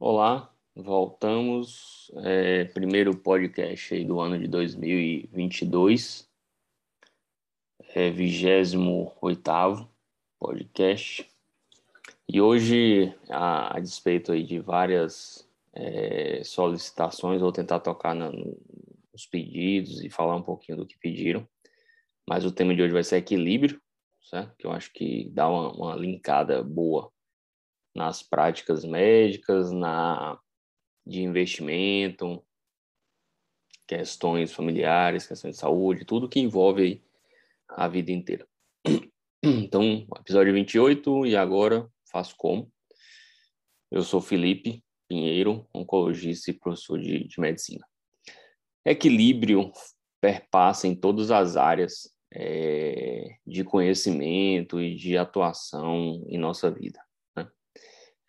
Olá, voltamos. É, primeiro podcast aí do ano de 2022, é, 28 podcast. E hoje, a, a, despeito aí de várias é, solicitações, vou tentar tocar na, nos pedidos e falar um pouquinho do que pediram. Mas o tema de hoje vai ser equilíbrio, certo? Que eu acho que dá uma, uma linkada boa nas práticas médicas, na de investimento, questões familiares, questões de saúde, tudo que envolve a vida inteira. Então, episódio 28 e agora faço como. Eu sou Felipe Pinheiro, oncologista e professor de, de medicina. Equilíbrio perpassa em todas as áreas é, de conhecimento e de atuação em nossa vida.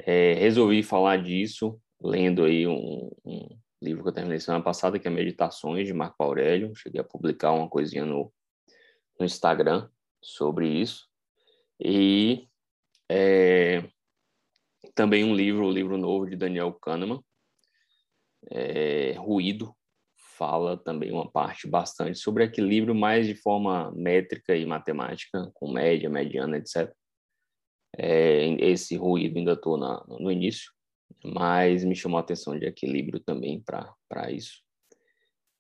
É, resolvi falar disso lendo aí um, um, livro que eu terminei semana passada, que é Meditações, de Marco Aurélio. Cheguei a publicar uma coisinha no, no Instagram sobre isso. E é, também um livro, um livro novo de Daniel Kahneman, é, Ruído, fala também uma parte bastante sobre equilíbrio, mais de forma métrica e matemática, com média, mediana, etc. É, esse ruído ainda estou no início, mas me chamou a atenção de equilíbrio também para isso.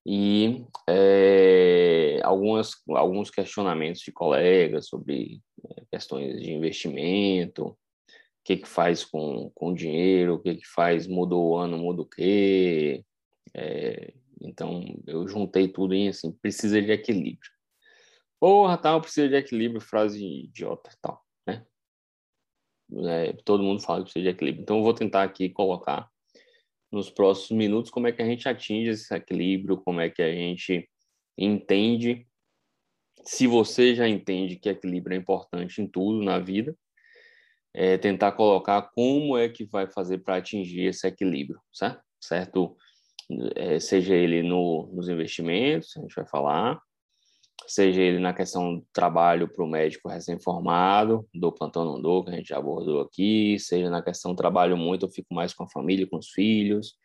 E é, algumas, alguns questionamentos de colegas sobre questões de investimento, o que, que faz com, com dinheiro, o que, que faz, mudou o ano, muda o quê. É, então, eu juntei tudo em assim, precisa de equilíbrio. Porra, tal, precisa de equilíbrio, frase idiota, tal é, todo mundo fala que precisa de equilíbrio. Então, eu vou tentar aqui colocar nos próximos minutos como é que a gente atinge esse equilíbrio, como é que a gente entende. Se você já entende que equilíbrio é importante em tudo na vida, é tentar colocar como é que vai fazer para atingir esse equilíbrio, certo? certo? É, seja ele no, nos investimentos, a gente vai falar, seja ele na questão do trabalho para o médico recém-formado, do plantão não dou, que a gente já abordou aqui, seja na questão do trabalho muito, eu fico mais com a família, com os filhos,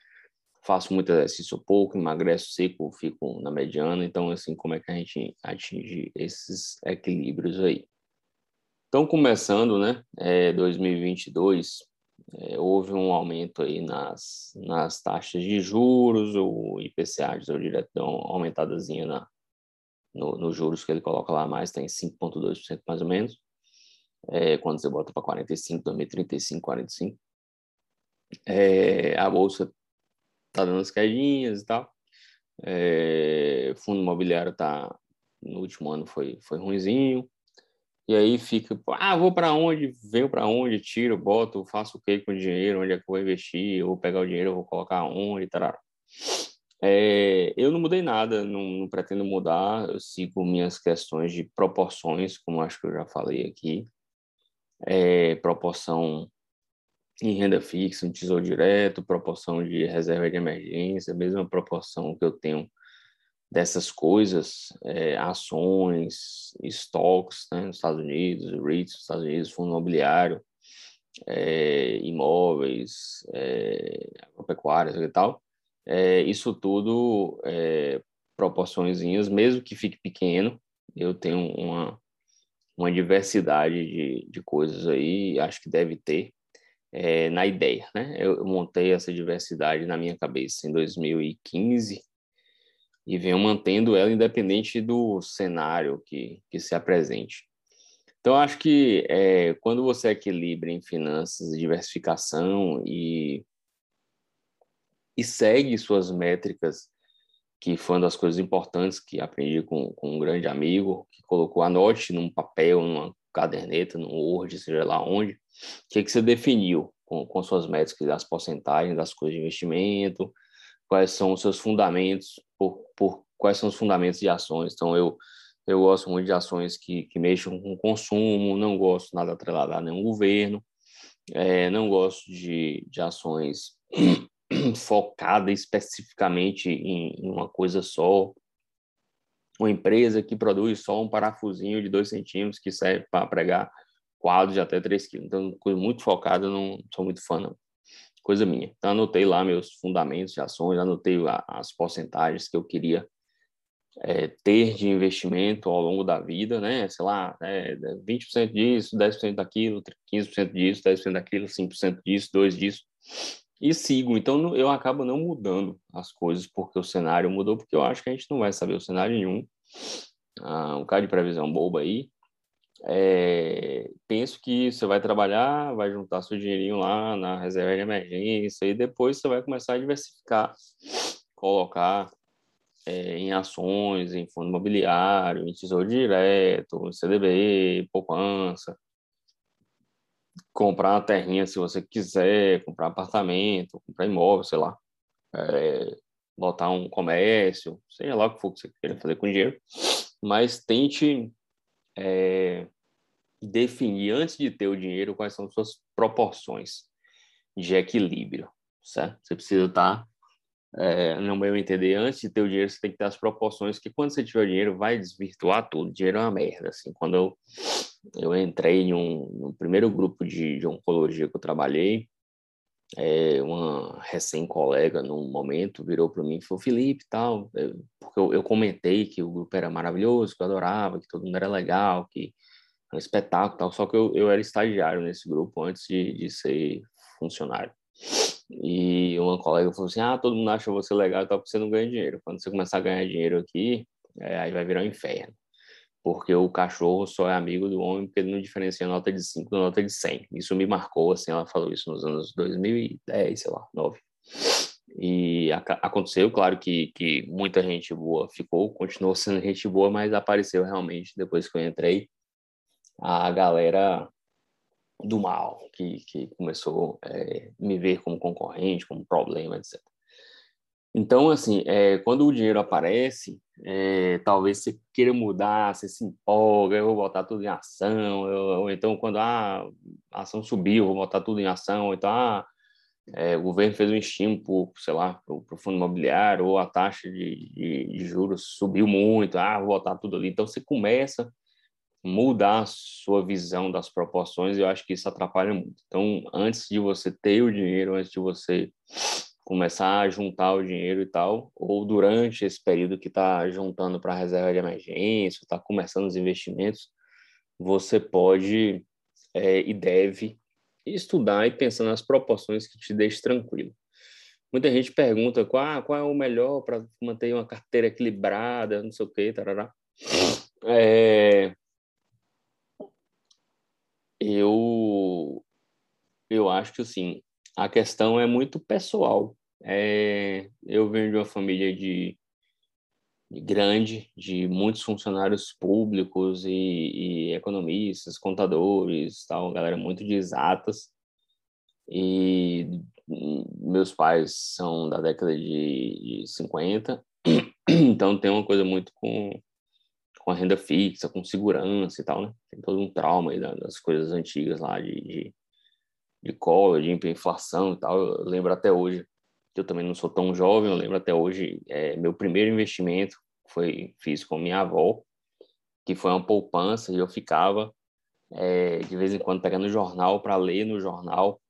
faço muito exercício pouco, emagreço seco, fico na mediana, então, assim, como é que a gente atinge esses equilíbrios aí? Então, começando, né, é, 2022, é, houve um aumento aí nas, nas taxas de juros, o IPCA, o direto, deu uma aumentadazinha na, nos no juros que ele coloca lá mais, tem 5,2% mais ou menos. É, quando você bota para 45, 2035, 45. É, a bolsa está dando as quedinhas e tal. É, fundo imobiliário tá no último ano foi foi ruinzinho. E aí fica, ah, vou para onde? Venho para onde? Tiro, boto, faço o que com o dinheiro? Onde é que eu vou investir? Eu vou pegar o dinheiro, vou colocar onde? Tarará. É, eu não mudei nada, não, não, pretendo mudar, eu sigo minhas questões de proporções, como acho que eu já falei aqui, é, proporção em renda fixa, em tesouro direto, proporção de reserva de emergência, mesma proporção que eu tenho dessas coisas, é, ações, estoques né, nos Estados Unidos, REITs nos Estados Unidos, fundo imobiliário, é, imóveis, é, agropecuárias e tal, é, isso tudo é, mesmo que fique pequeno, eu tenho uma, uma diversidade de, de coisas aí, acho que deve ter é, na ideia, né? Eu montei essa diversidade na minha cabeça em 2015 e venho mantendo ela independente do cenário que, que se apresente. Então, acho que é, quando você equilibra em finanças, diversificação e e segue suas métricas, que foi uma das coisas importantes que aprendi com, com um grande amigo, que colocou, anote num papel, numa caderneta, no Word, seja lá onde, o que, que você definiu com, com suas métricas, as porcentagens das coisas de investimento, quais são os seus fundamentos, por, por quais são os fundamentos de ações. Então, eu, eu gosto muito de ações que, que mexam com consumo, não gosto nada atrelado a nenhum governo, É, não gosto de, de ações focadas especificamente em, em, uma coisa só. Uma empresa que produz só um parafusinho de dois centímetros que serve para pregar quadros de até 3 quilos. Então, coisa muito focada, não sou muito fã, não. Coisa minha. Então, anotei lá meus fundamentos de ações, anotei as porcentagens que eu queria é, ter de investimento ao longo da vida, né? Sei lá, é, 20% disso, 10% daquilo, 15% disso, 10% daquilo, 5% disso, 2% disso. E sigo. Então, eu acabo não mudando as coisas porque o cenário mudou, porque eu acho que a gente não vai saber o cenário nenhum. Ah, um cara de previsão boba aí. É, penso que você vai trabalhar, vai juntar seu dinheirinho lá na reserva de emergência e depois você vai começar a diversificar, colocar é, em ações, em fundo imobiliário, em tesouro direto, CDB, poupança, comprar uma terrinha se você quiser, comprar apartamento, comprar imóvel, sei lá, é, botar um comércio, seja lá o que for que você queira fazer com dinheiro, mas tente é, definir antes de ter o dinheiro quais são suas proporções de equilíbrio, certo? Você precisa estar é, no meu entender, antes de ter o dinheiro, você tem que ter as proporções, que quando você tiver o dinheiro, vai desvirtuar tudo. O dinheiro é uma merda, assim. Quando eu, eu entrei em um, no primeiro grupo de, de oncologia que eu trabalhei, é, uma recém-colega, num momento, virou para mim e falou, Felipe, tal, eu, porque eu, eu, comentei que o grupo era maravilhoso, que eu adorava, que todo mundo era legal, que era um espetáculo, tal, só que eu, eu era estagiário nesse grupo antes de, de ser funcionário. E uma colega falou assim: Ah, todo mundo acha você legal tal, porque você não ganha dinheiro. Quando você começar a ganhar dinheiro aqui, é, aí vai virar um inferno. Porque o cachorro só é amigo do homem porque ele não diferencia nota de 5 da nota de 100. Isso me marcou, assim, ela falou isso nos anos 2010, sei lá, 9. E aconteceu, claro que, que muita gente boa ficou, continuou sendo gente boa, mas apareceu realmente, depois que eu entrei, a galera do mal, que, que começou a é, me ver como concorrente, como problema, etc. Então, assim, é, quando o dinheiro aparece, é, talvez você queira mudar, você se empolga, eu vou botar tudo em ação, eu, ou então quando ah, a ação subiu, vou botar tudo em ação, ou então ah, é, o governo fez um estímulo, sei lá, para o fundo imobiliário, ou a taxa de, de, de, juros subiu muito, ah, vou botar tudo ali. Então, você começa mudar a sua visão das proporções, eu acho que isso atrapalha muito. Então, antes de você ter o dinheiro, antes de você começar a juntar o dinheiro e tal, ou durante esse período que está juntando para a reserva de emergência, está começando os investimentos, você pode é, e deve estudar e pensar nas proporções que te deixem tranquilo. Muita gente pergunta qual, qual é o melhor para manter uma carteira equilibrada, não sei o quê, tarará. É, eu, eu acho que, assim, a questão é muito pessoal. É, eu venho de uma família de, de grande, de muitos funcionários públicos e, e, economistas, contadores, tal, galera muito de exatas. E meus pais são da década de, de 50, então tem uma coisa muito com com a renda fixa, com segurança e tal, né? Tem todo um trauma aí das coisas antigas lá de, de, de cola, de inflação e tal. Eu lembro até hoje, que eu também não sou tão jovem, eu lembro até hoje, é, meu primeiro investimento foi fiz com minha avó, que foi uma poupança, e eu ficava é, de vez em quando pegando o jornal para ler no jornal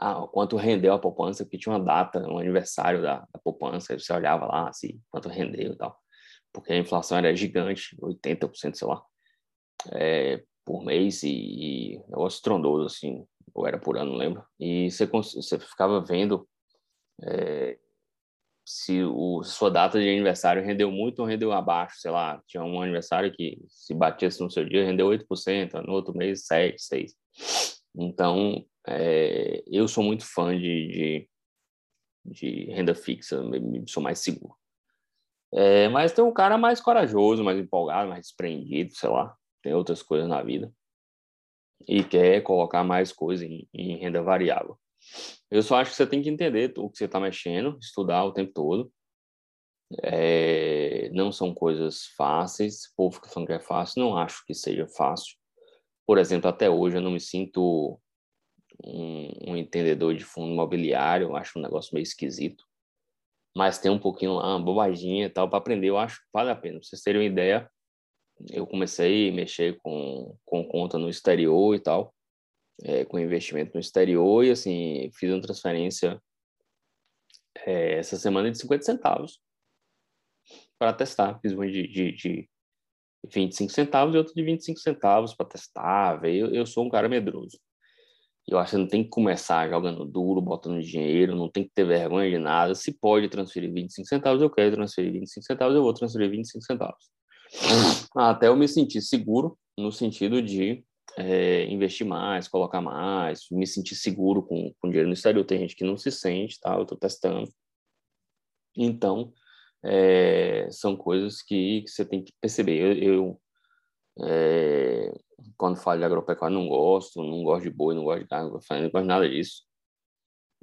ah, quanto rendeu a poupança, porque tinha uma data, um aniversário da, da poupança, aí você olhava lá, assim, quanto rendeu e tal porque a inflação era gigante, 80%, sei lá, é, por mês, e, e negócio estrondoso, assim, ou era por ano, não lembro. E você, você ficava vendo é, se o, sua data de aniversário rendeu muito ou rendeu abaixo, sei lá, tinha um aniversário que se batesse no seu dia rendeu 8%, no outro mês 7, 6. Então, é, eu sou muito fã de, de, de renda fixa, sou mais seguro. É, mas tem um cara mais corajoso, mais empolgado, mais desprendido, sei lá, tem outras coisas na vida e quer colocar mais coisa em, em renda variável. Eu só acho que você tem que entender o que você está mexendo, estudar o tempo todo. É, não são coisas fáceis. O povo que falando que é fácil, não acho que seja fácil. Por exemplo, até hoje eu não me sinto um, um entendedor de fundo imobiliário, eu acho um negócio meio esquisito. Mas tem um pouquinho lá, uma bobaginha e tal, para aprender, eu acho que vale a pena. Pra vocês terem uma ideia, eu comecei a mexer com, com conta no exterior e tal, é, com investimento no exterior, e assim, fiz uma transferência é, essa semana de 50 centavos para testar. Fiz uma de, de, de 25 centavos e outra de 25 centavos para testar. Eu, eu sou um cara medroso. Eu acho que não tem que começar jogando duro, botando dinheiro, não tem que ter vergonha de nada. Se pode transferir 25 centavos, eu quero transferir 25 centavos, eu vou transferir 25 centavos. Até eu me sentir seguro no sentido de é, investir mais, colocar mais, me sentir seguro com, com dinheiro no exterior. Tem gente que não se sente, tá? Eu estou testando. Então, é, são coisas que, que, você tem que perceber. Eu, eu é, quando falo de agropecuária, não gosto, não gosto de boi, não gosto de carne, não gosto de nada disso.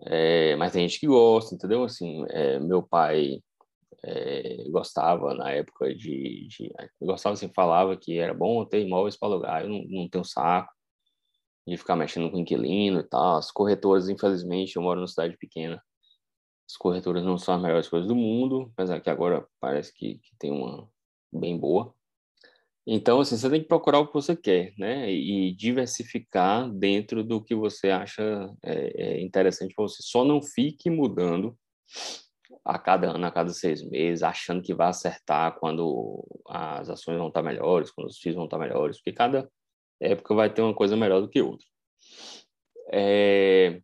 É, mas tem gente que gosta, entendeu? Assim, é, meu pai é, gostava na época de, de gostava assim falava que era bom ter imóveis para alugar eu não, não tenho saco de ficar mexendo com inquilino e tal as corretoras infelizmente eu moro numa cidade pequena as corretoras não são as melhores coisas do mundo apesar que agora parece que, que tem uma bem boa. Então assim você tem que procurar o que você quer né e diversificar dentro do que você acha é, é interessante para você. Só não fique mudando a cada ano, a cada seis meses, achando que vai acertar quando as ações vão estar melhores, quando os FIIs vão estar melhores, porque cada época vai ter uma coisa melhor do que outra. É,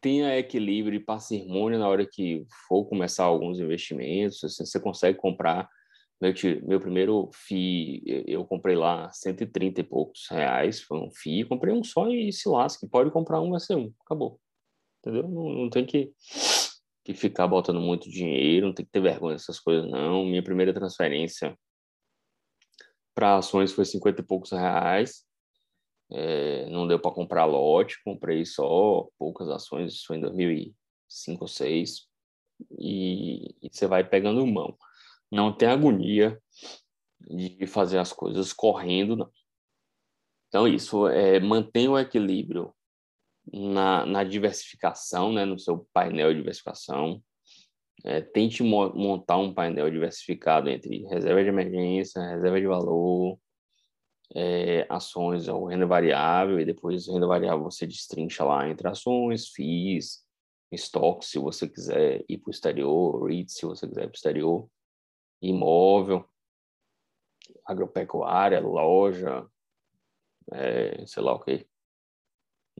tenha equilíbrio e parcimônia na hora que for começar alguns investimentos, assim, você consegue comprar meu, meu primeiro FII, eu comprei lá 130 e poucos reais, foi um FII, comprei um só e se lasca, pode comprar um, vai ser um, acabou. Entendeu? Não, não tem que que ficar botando muito dinheiro, não tem que ter vergonha dessas coisas, não. Minha primeira transferência para ações foi 50 e poucos reais. É, não deu para comprar lote, comprei só poucas ações, isso foi em 2005 ou 2006. E, e você vai pegando mão. Não tem agonia de fazer as coisas correndo, não. Então, isso, é, mantenha o equilíbrio na, na diversificação, né, no seu painel de diversificação. É, tente mo montar um painel diversificado entre reserva de emergência, reserva de valor, é, ações ou renda variável, e depois renda variável você destrincha lá entre ações, FIIs, estoques, se você quiser ir para o exterior, REITs, se você quiser ir para o exterior, imóvel, agropecuária, loja, é, sei lá o que,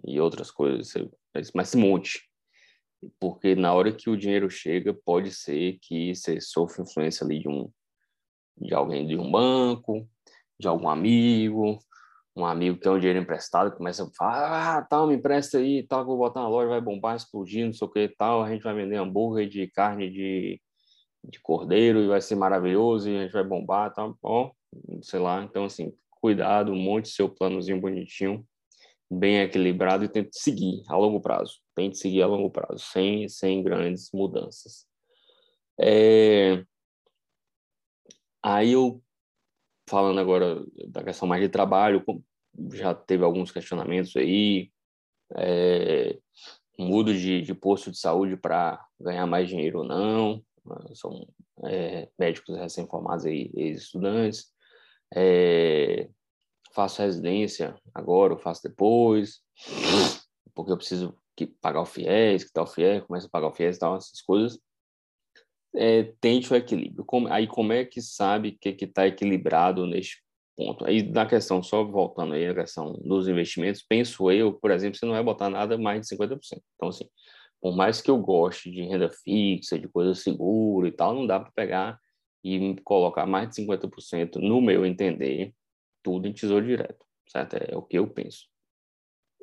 e outras coisas, mas se monte. Porque na hora que o dinheiro chega, pode ser que você sofra influência ali de um de alguém de um banco, de algum amigo, um amigo que tem um dinheiro emprestado, começa a falar, ah, tal, me empresta aí, tal, que eu vou botar na loja, vai bombar, explodir, não sei o que, tal, a gente vai vender hambúrguer de carne de, de cordeiro e vai ser maravilhoso e a gente vai bombar, tal, ó, sei lá, então assim, cuidado, monte seu planozinho bonitinho, bem equilibrado e tente seguir a longo prazo. Tente seguir a longo prazo, sem, sem grandes mudanças. É... Aí eu, falando agora da questão mais de trabalho, já teve alguns questionamentos aí, é... mudo de, de posto de saúde para ganhar mais dinheiro ou não, são é, médicos recém-formados aí, estudantes, é, faço residência agora, ou faço depois, porque eu preciso que pagar o FIES, que tal o FIES, começa a pagar o FIES e tal, essas coisas. É, tente o equilíbrio. Como, aí como é que sabe que está equilibrado neste ponto? Aí na questão, só voltando aí a questão dos investimentos, penso eu, por exemplo, você não vai botar nada mais de 50%. Então, assim, por mais que eu goste de renda fixa, de coisa segura e tal, não dá para pegar e colocar mais de 50% no meu entender tudo em tesouro direto, certo? É o que eu penso.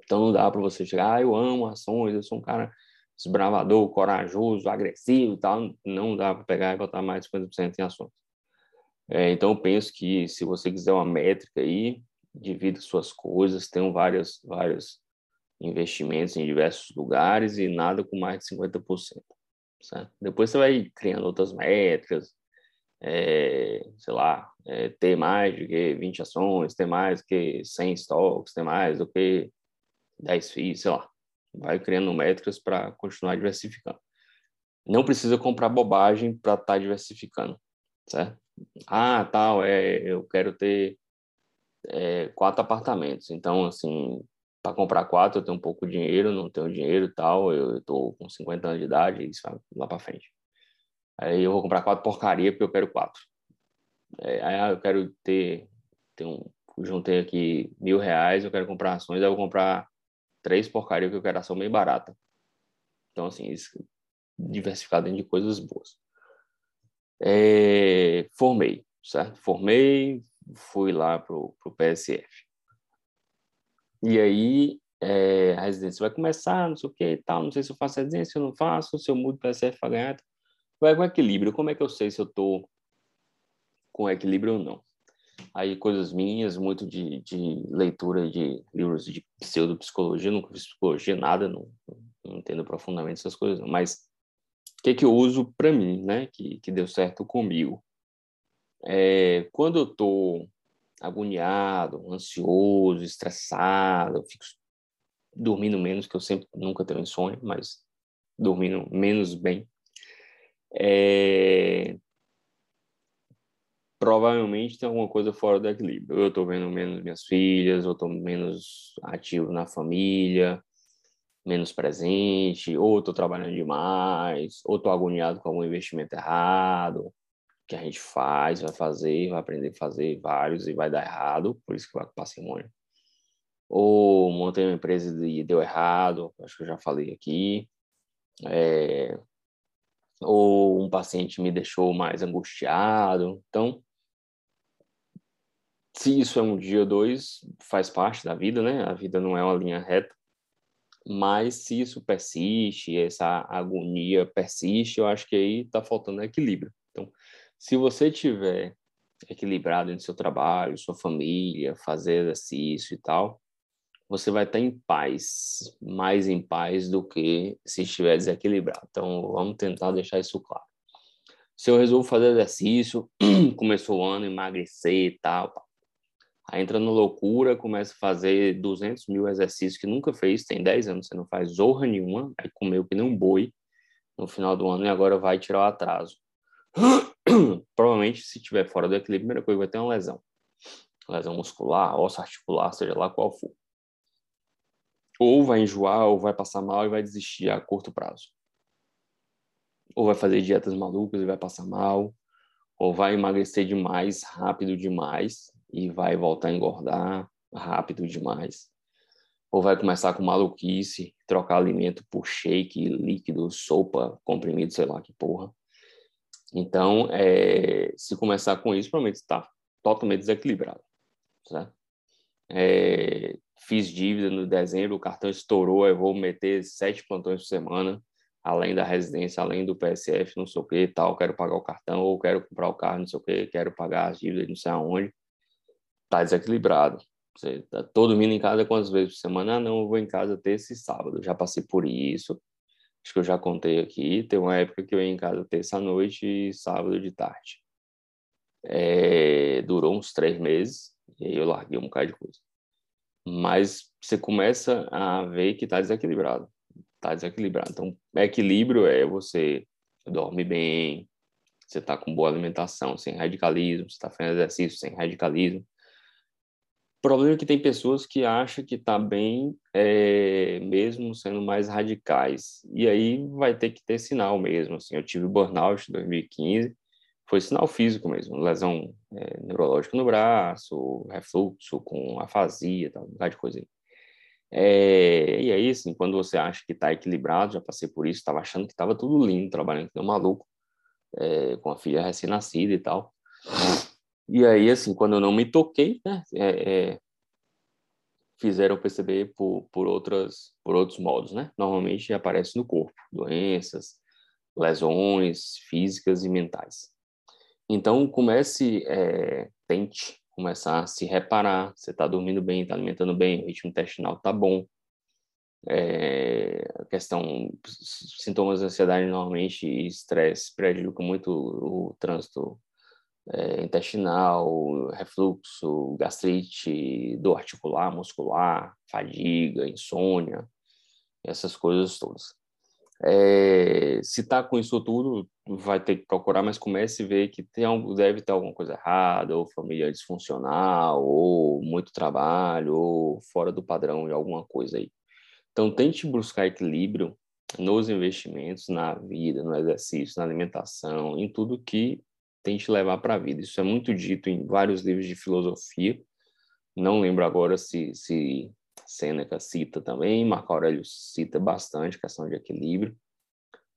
Então não dá para você chegar, ah, eu amo ações, eu sou um cara esbravador, corajoso, agressivo e tal. Não dá para pegar e botar mais de 50% em ações. É, então eu penso que se você quiser uma métrica aí, divida suas coisas, tem vários, vários investimentos em diversos lugares e nada com mais de 50%. Certo? Depois você vai criando outras métricas, é, sei lá, é, ter mais do que 20 ações, ter mais do que 100 estoques, ter mais do que 10 FIIs, sei lá. Vai criando métricas para continuar diversificando. Não precisa comprar bobagem para estar tá diversificando, certo? Ah, tal, é, eu quero ter é, quatro apartamentos. Então, assim, para comprar quatro eu tenho um pouco de dinheiro, não tenho dinheiro tal, eu estou com 50 anos de idade, isso vai lá para frente. Aí eu vou comprar quatro porcaria porque eu quero quatro. É, ah, eu quero ter, ter um, juntei aqui mil reais, eu quero comprar ações, eu vou comprar três porcaria porque eu quero ação bem barata. Então, assim, isso, diversificado dentro de coisas boas. É, formei, certo? Formei, fui lá pro, pro PSF. E aí, é, a residência vai começar, não sei o que e tal, não sei se eu faço residência, se eu não faço, se eu mudo PSF para ganhar. Vai com equilíbrio. Como é que eu sei se eu tô com equilíbrio ou não? Aí, coisas minhas, muito de, de leitura de livros de pseudopsicologia, nunca fiz psicologia, nada, não, não entendo profundamente essas coisas, mas o que, que eu uso para mim, né, que, que deu certo comigo? É, quando eu estou agoniado, ansioso, estressado, fico dormindo menos, que eu sempre nunca tenho insônia, mas dormindo menos bem. É, provavelmente tem alguma coisa fora do equilíbrio. Eu estou vendo menos minhas filhas, eu estou menos ativo na família, menos presente, ou estou trabalhando demais, ou estou agoniado com algum investimento errado, que a gente faz, vai fazer, vai aprender a fazer vários e vai dar errado, por isso que vai com parcimônia. Ou montei uma empresa e deu errado, acho que eu já falei aqui. É... Ou um paciente me deixou mais angustiado. Então, se isso é um dia ou dois, faz parte da vida, né? A vida não é uma linha reta. Mas se isso persiste, essa agonia persiste, eu acho que aí está faltando equilíbrio. Então, se você tiver equilibrado entre seu trabalho, sua família, fazer exercício e tal, você vai estar em paz, mais em paz do que se estiver desequilibrado. Então, vamos tentar deixar isso claro. Se eu resolvo fazer exercício, começou o ano, emagrecer e tal, Aí entra na loucura, começa a fazer 200 mil exercícios que nunca fez, tem 10 anos, você não faz zorra nenhuma, aí comeu que nem um boi no final do ano e agora vai tirar o atraso. Provavelmente, se estiver fora do equilíbrio, a primeira coisa vai ter uma lesão. Lesão muscular, osso articular, seja lá qual for. Ou vai enjoar, ou vai passar mal e vai desistir a curto prazo. Ou vai fazer dietas malucas e vai passar mal. Ou vai emagrecer demais, rápido demais, e vai voltar a engordar rápido demais. Ou vai começar com maluquice, trocar alimento por shake, líquido, sopa, comprimido, sei lá que porra. Então, é, se começar com isso, provavelmente está totalmente desequilibrado. Certo? É, fiz dívida no dezembro, o cartão estourou, eu vou meter sete plantões por semana, além da residência, além do PSF, não sei o que tal, quero pagar o cartão, ou quero comprar o carro, não sei o que, quero pagar as dívidas, não sei aonde tá desequilibrado. Você tá todo em casa quantas vezes por semana? Ah, não, eu vou em casa terça e sábado. Já passei por isso. Acho que eu já contei aqui. Tem uma época que eu ia em casa terça à noite e sábado de tarde. É, durou uns três meses e aí eu larguei um bocado de coisa. Mas você começa a ver que está desequilibrado. Está desequilibrado. Então, equilíbrio é você dorme bem, você está com boa alimentação, sem radicalismo, você está fazendo exercício sem radicalismo, o problema é que tem pessoas que acham que está bem, é, mesmo sendo mais radicais. E aí vai ter que ter sinal mesmo. Assim, eu tive burnout em 2015, foi sinal físico mesmo, lesão é, neurológica no braço, refluxo com afasia, tal, um de coisa aí. É, e aí, assim, quando você acha que está equilibrado, já passei por isso, estava achando que estava tudo lindo, trabalhando com um maluco, com a filha recém-nascida e tal. E aí, assim, quando eu não me toquei, né, é, é, fizeram perceber por, por, outras, por outros modos, né? Normalmente aparece no corpo, doenças, lesões físicas e mentais. Então, comece, é, tente começar a se reparar, você está dormindo bem, está alimentando bem, o ritmo intestinal está bom. É, questão, sintomas de ansiedade normalmente e estresse prejudicam muito o trânsito é, intestinal, refluxo, gastrite, dor articular, muscular, fadiga, insônia. essas coisas todas. É, se está com isso tudo, vai ter que procurar, mas comece a ver que tem algo, deve ter alguma coisa errada, ou família disfuncional, ou muito trabalho, ou fora do padrão de alguma coisa aí. Então, tente buscar equilíbrio nos investimentos, na vida, no exercício, na alimentação, em tudo que tem te levar para a vida. Isso é muito dito em vários livros de filosofia. Não lembro agora se, se Sêneca cita também, Marco Aurélio cita bastante questão de equilíbrio.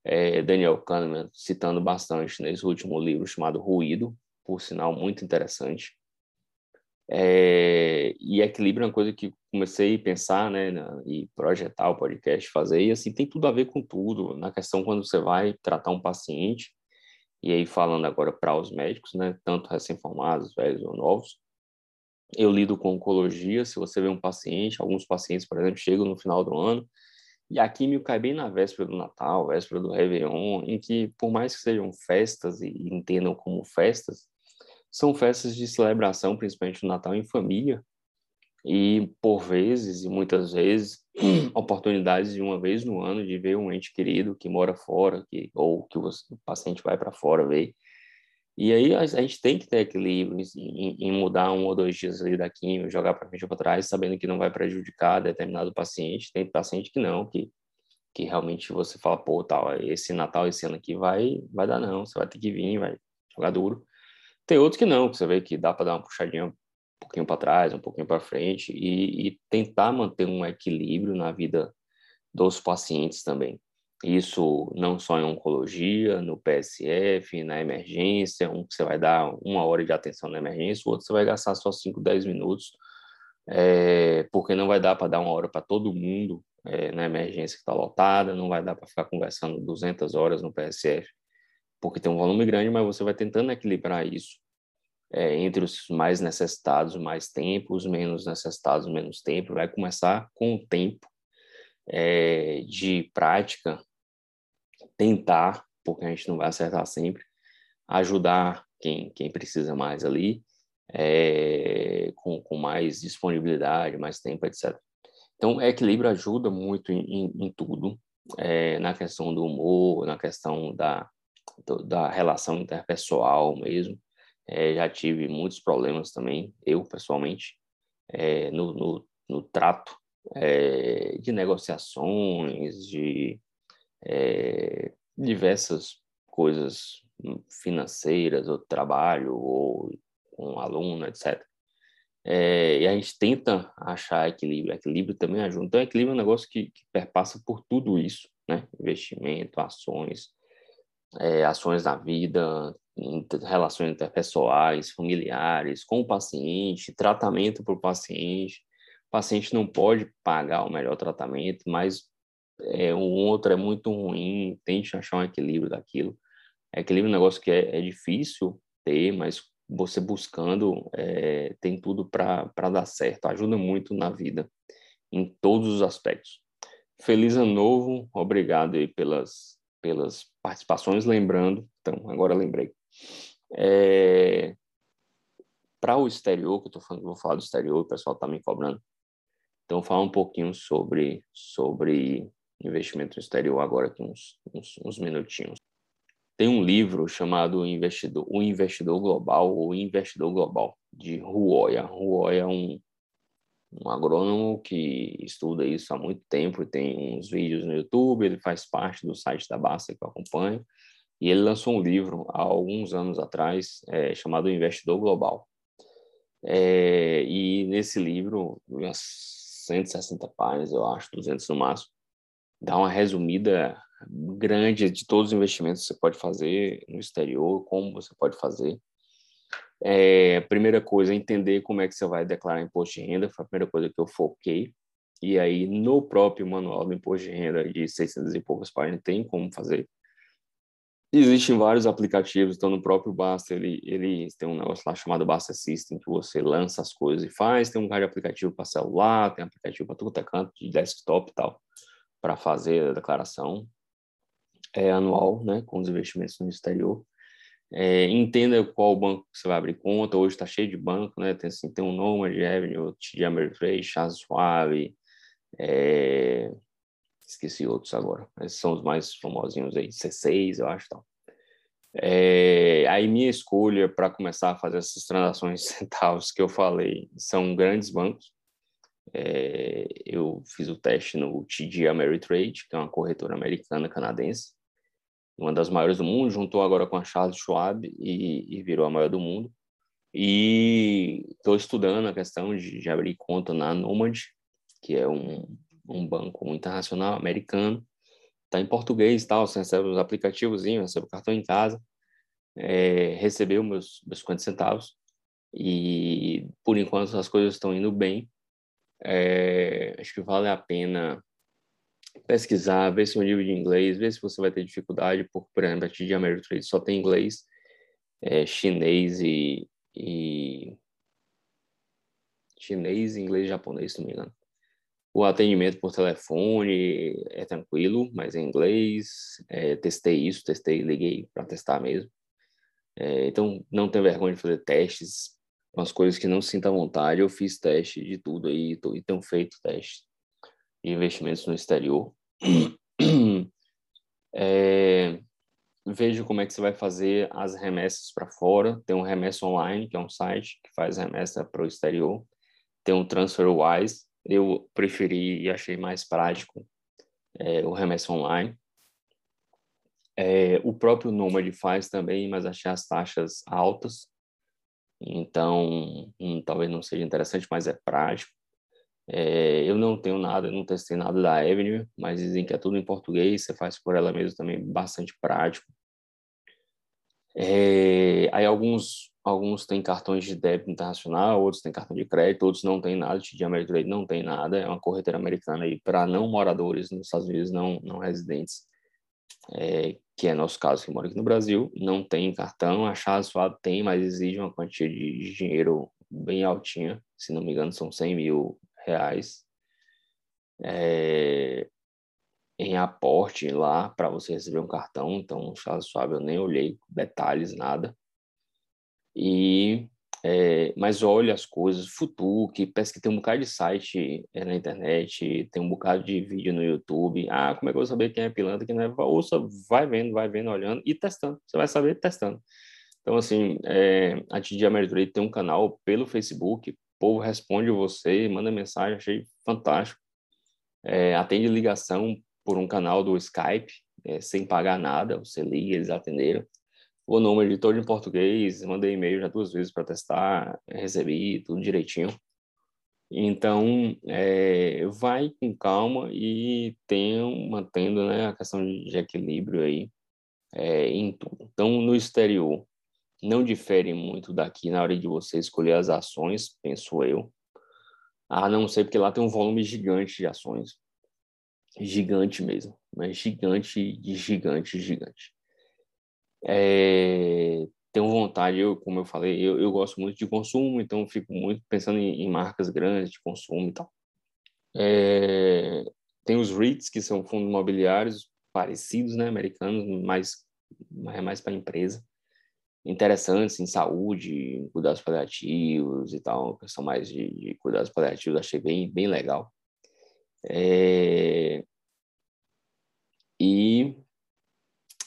É, Daniel Kahneman citando bastante nesse último livro chamado Ruído, por sinal muito interessante. É, e equilíbrio é uma coisa que comecei a pensar, né, na, e projetar o podcast, fazer, e assim, tem tudo a ver com tudo, na questão quando você vai tratar um paciente, e aí falando agora para os médicos, né, tanto recém-formados, velhos ou novos, eu lido com oncologia, se você vê um paciente, alguns pacientes, por exemplo, chegam no final do ano, e a químio cai bem na véspera do Natal, véspera do Réveillon, em que, por mais que sejam festas e entendam como festas, são festas de celebração, principalmente no Natal em família, e por vezes, e muitas vezes, oportunidades de uma vez no ano de ver um ente querido que mora fora, que, ou que o paciente vai para fora ver. E aí a, gente tem que ter equilíbrio em, em, mudar um ou dois dias ali da quimio, jogar para frente ou para trás, sabendo que não vai prejudicar determinado paciente. Tem paciente que não, que, que realmente você fala, pô, tal, esse Natal, esse ano aqui vai, vai dar não, você vai ter que vir, vai jogar duro. Tem outros que não, que você vê que dá para dar uma puxadinha um pouquinho para trás, um pouquinho para frente e, e, tentar manter um equilíbrio na vida dos pacientes também. Isso não só em oncologia, no PSF, na emergência, um que você vai dar uma hora de atenção na emergência, o outro você vai gastar só 5, 10 minutos, é, porque não vai dar para dar uma hora para todo mundo é, na emergência que está lotada, não vai dar para ficar conversando 200 horas no PSF porque tem um volume grande, mas você vai tentando equilibrar isso é, entre os mais necessitados, mais tempo, os menos necessitados, menos tempo. Vai começar com o tempo é, de prática, tentar, porque a gente não vai acertar sempre, ajudar quem, quem precisa mais ali, é, com, com mais disponibilidade, mais tempo, etc. Então, equilíbrio ajuda muito em, em, tudo, é, na questão do humor, na questão da, da relação interpessoal mesmo. É, já tive muitos problemas também, eu pessoalmente, é, no, no, no, trato é, de negociações, de é, diversas coisas financeiras, ou trabalho, ou com um aluno, etc. É, e a gente tenta achar equilíbrio. Equilíbrio também ajuda. Então, equilíbrio é um negócio que, que perpassa por tudo isso, né? Investimento, ações, é, ações da vida, relações interpessoais, familiares, com o paciente, tratamento para o paciente. O paciente não pode pagar o melhor tratamento, mas é, um outro é muito ruim, tente achar um equilíbrio daquilo. Equilíbrio é um negócio que é, é difícil ter, mas você buscando é, tem tudo para dar certo, ajuda muito na vida, em todos os aspectos. Feliz ano novo, obrigado aí pelas pelas participações, lembrando, então, agora lembrei. É, para o exterior, que eu tô falando, vou falar do exterior, o pessoal está me cobrando. Então, falar um pouquinho sobre, sobre investimento no exterior agora, aqui uns, uns, uns minutinhos. Tem um livro chamado Investidor, O Investidor Global ou Investidor Global, de Ruoya. Ruoya é um, um agrônomo que estuda isso há muito tempo, tem uns vídeos no YouTube, ele faz parte do site da Basta que eu acompanho, e ele lançou um livro há alguns anos atrás é, chamado Investidor Global. É, e nesse livro, umas 160 páginas, eu acho, 200 no máximo, dá uma resumida grande de todos os investimentos que você pode fazer no exterior, como você pode fazer. É, primeira coisa, entender como é que você vai declarar imposto de renda, foi a primeira coisa que eu foquei. E aí, no próprio manual do imposto de renda de 600 e poucas páginas, tem como fazer. Existem vários aplicativos, então no próprio Basta, ele, ele tem um negócio lá chamado Basta System, que você lança as coisas e faz. Tem um cara de aplicativo para celular, tem aplicativo para tudo é canto, de desktop e tal, para fazer a declaração é, anual, né, com os investimentos no exterior. É, entenda qual banco você vai abrir conta. Hoje está cheio de banco, né? Tem, assim, tem um Nomad, Avenue, TD Ameritrade, Chas Suave, é, esqueci outros agora. Esses são os mais famosinhos aí, C6, eu acho, tal. É, aí minha escolha para começar a fazer essas transações centavos que eu falei são grandes bancos. É, eu fiz o teste no TD Ameritrade, que é uma corretora americana canadense, uma das maiores do mundo, juntou agora com a Charles Schwab e, e virou a maior do mundo. E estou estudando a questão de, de, abrir conta na Nomad, que é um, um banco internacional americano. Está em português e tal, você recebe os aplicativos, recebe o cartão em casa, é, recebeu meus, meus 50 centavos. E por enquanto as coisas estão indo bem. É, acho que vale a pena pesquisar, ver seu nível de inglês, ver se você vai ter dificuldade, porque, por exemplo, a TD Ameritrade só tem inglês, é, chinês e, e chinês, inglês e japonês, se não me engano. O atendimento por telefone é tranquilo, mas em inglês. É, testei isso, testei, liguei para testar mesmo. É, então, não tem vergonha de fazer testes, umas coisas que não sinta vontade. Eu fiz teste de tudo aí, tô, e tenho feito teste de investimentos no exterior. É, como é que você vai fazer as remessas para fora. Tem um Remessa Online, que é um site que faz remessa para o exterior. Tem um TransferWise. Eu preferi e achei mais prático é, o Remessa Online. É, o próprio Nomad faz também, mas achei as taxas altas. Então, hum, talvez não seja interessante, mas é prático. É, eu não tenho nada, não testei nada da Avenue, mas dizem que é tudo em português, você faz por ela mesmo também, bastante prático. É, aí alguns alguns têm cartões de débito internacional, outros têm cartão de crédito, outros não têm nada, de Ameritrade não tem nada, é uma corretora americana aí para não moradores nos Estados Unidos, não, não residentes, é, que é nosso caso que mora aqui no Brasil, não tem cartão, a Charles Schwab tem, mas exige uma quantia de dinheiro bem altinha, se não me engano são 100 mil reais. É, em aporte lá para você receber um cartão. Então, o Charles Schwab eu nem olhei detalhes, nada. E é, mas olha as coisas, Futuque, parece que tem um bocado de site é, na internet, tem um bocado de vídeo no YouTube. Ah, como é que eu vou saber quem é pilantra, quem não é? Ouça, vai vendo, vai vendo, olhando e testando. Você vai saber testando. Então, assim, é, a TD Ameritrade tem um canal pelo Facebook, povo responde você, manda mensagem, achei fantástico. É, atende ligação por um canal do Skype, é, sem pagar nada, você liga, eles atenderam. O número de todo em português, mandei e-mail já duas vezes para testar, recebi tudo direitinho. Então, é, vai com calma e tenha, mantendo né, a questão de equilíbrio aí é, em tudo. Então, no exterior, não difere muito daqui na hora de você escolher as ações, penso eu. A não ser porque lá tem um volume gigante de ações. Gigante mesmo. Mas gigante, gigante, gigante. É, tenho vontade, eu, como eu falei, eu, eu gosto muito de consumo, então fico muito pensando em, em marcas grandes de consumo e tal. É, tem os REITs, que são fundos imobiliários parecidos, né, americanos, é mais para empresa interessantes em saúde, em cuidados paliativos e tal, questão mais de, de cuidados paliativos, achei bem, bem legal. É... E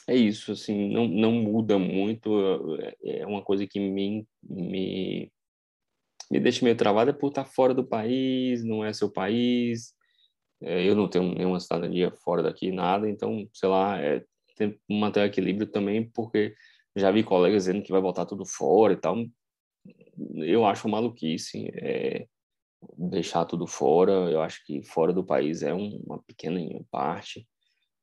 é isso, assim, não, não muda muito, é, é uma coisa que me, me, me deixa meio travada é por estar fora do país, não é seu país, é, eu não tenho nenhuma cidadania fora daqui, nada, então, sei lá, é, tem que manter o equilíbrio também, porque já vi colegas dizendo que vai botar tudo fora e tal. Eu acho maluquice é, deixar tudo fora. Eu acho que fora do país é uma pequena parte.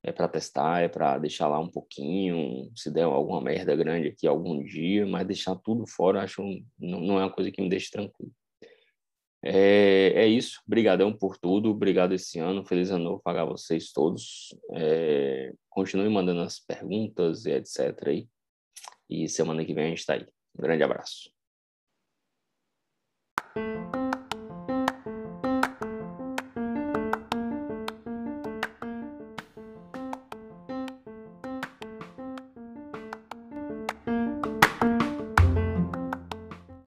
É para testar, é para deixar lá um pouquinho, se der alguma merda grande aqui algum dia, mas deixar tudo fora, acho não, não é uma coisa que me deixe tranquilo. É, é isso. Obrigadão por tudo. Obrigado esse ano. Feliz ano novo pagar vocês todos. É, continue mandando as perguntas e etc. aí. E semana que vem a gente está aí. Um grande abraço.